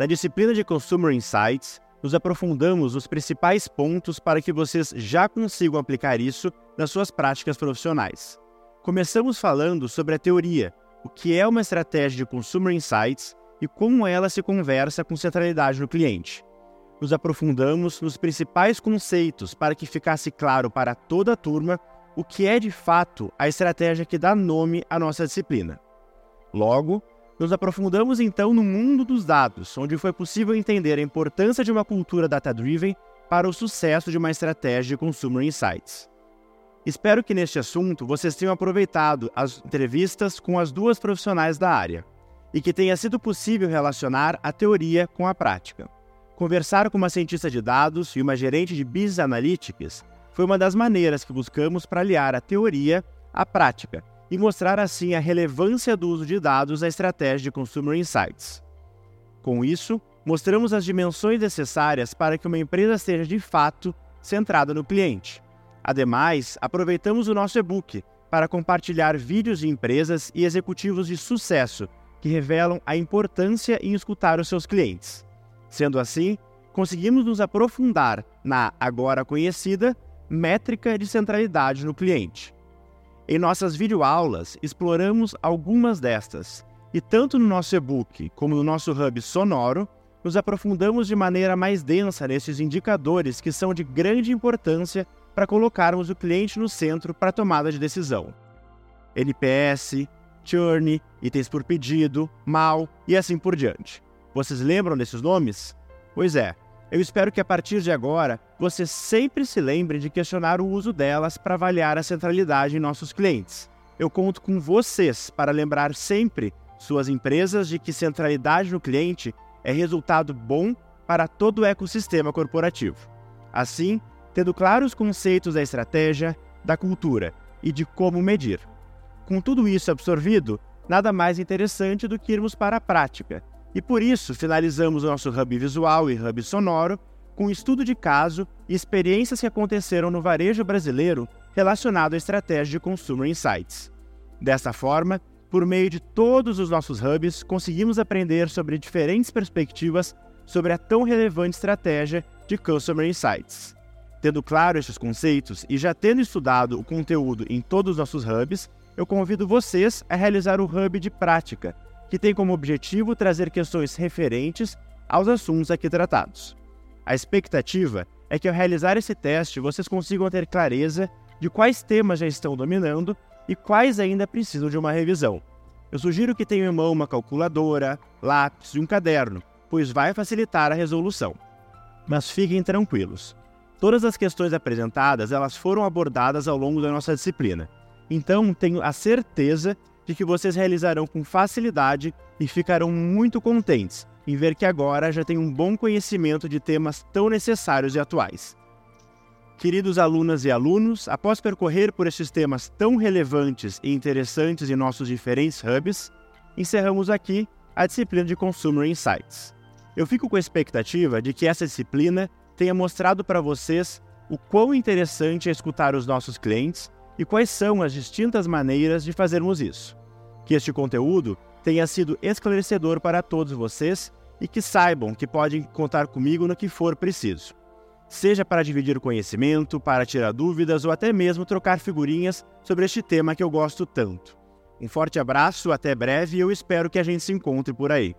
Na disciplina de Consumer Insights, nos aprofundamos nos principais pontos para que vocês já consigam aplicar isso nas suas práticas profissionais. Começamos falando sobre a teoria, o que é uma estratégia de Consumer Insights e como ela se conversa com centralidade no cliente. Nos aprofundamos nos principais conceitos para que ficasse claro para toda a turma o que é de fato a estratégia que dá nome à nossa disciplina. Logo, nos aprofundamos então no mundo dos dados, onde foi possível entender a importância de uma cultura data-driven para o sucesso de uma estratégia de Consumer Insights. Espero que neste assunto vocês tenham aproveitado as entrevistas com as duas profissionais da área e que tenha sido possível relacionar a teoria com a prática. Conversar com uma cientista de dados e uma gerente de Business Analytics foi uma das maneiras que buscamos para aliar a teoria à prática e mostrar assim a relevância do uso de dados na estratégia de Consumer Insights. Com isso, mostramos as dimensões necessárias para que uma empresa seja de fato centrada no cliente. Ademais, aproveitamos o nosso e-book para compartilhar vídeos de empresas e executivos de sucesso que revelam a importância em escutar os seus clientes. Sendo assim, conseguimos nos aprofundar na agora conhecida métrica de centralidade no cliente. Em nossas videoaulas, exploramos algumas destas, e tanto no nosso e-book como no nosso hub sonoro, nos aprofundamos de maneira mais densa nesses indicadores que são de grande importância para colocarmos o cliente no centro para a tomada de decisão. NPS, churn, itens por pedido, mal e assim por diante. Vocês lembram desses nomes? Pois é, eu espero que a partir de agora você sempre se lembre de questionar o uso delas para avaliar a centralidade em nossos clientes. Eu conto com vocês para lembrar sempre suas empresas de que centralidade no cliente é resultado bom para todo o ecossistema corporativo. Assim, tendo claros os conceitos da estratégia, da cultura e de como medir. Com tudo isso absorvido, nada mais interessante do que irmos para a prática. E por isso finalizamos o nosso hub visual e hub sonoro com estudo de caso e experiências que aconteceram no varejo brasileiro relacionado à estratégia de Consumer Insights. Dessa forma, por meio de todos os nossos hubs, conseguimos aprender sobre diferentes perspectivas sobre a tão relevante estratégia de Customer Insights. Tendo claro estes conceitos e já tendo estudado o conteúdo em todos os nossos hubs, eu convido vocês a realizar o Hub de Prática, que tem como objetivo trazer questões referentes aos assuntos aqui tratados. A expectativa é que ao realizar esse teste vocês consigam ter clareza de quais temas já estão dominando e quais ainda precisam de uma revisão. Eu sugiro que tenham em mão uma calculadora, lápis e um caderno, pois vai facilitar a resolução. Mas fiquem tranquilos. Todas as questões apresentadas elas foram abordadas ao longo da nossa disciplina então, tenho a certeza de que vocês realizarão com facilidade e ficarão muito contentes em ver que agora já têm um bom conhecimento de temas tão necessários e atuais. Queridos alunas e alunos, após percorrer por esses temas tão relevantes e interessantes em nossos diferentes hubs, encerramos aqui a disciplina de Consumer Insights. Eu fico com a expectativa de que essa disciplina tenha mostrado para vocês o quão interessante é escutar os nossos clientes e quais são as distintas maneiras de fazermos isso. Que este conteúdo tenha sido esclarecedor para todos vocês e que saibam que podem contar comigo no que for preciso. Seja para dividir conhecimento, para tirar dúvidas ou até mesmo trocar figurinhas sobre este tema que eu gosto tanto. Um forte abraço, até breve e eu espero que a gente se encontre por aí.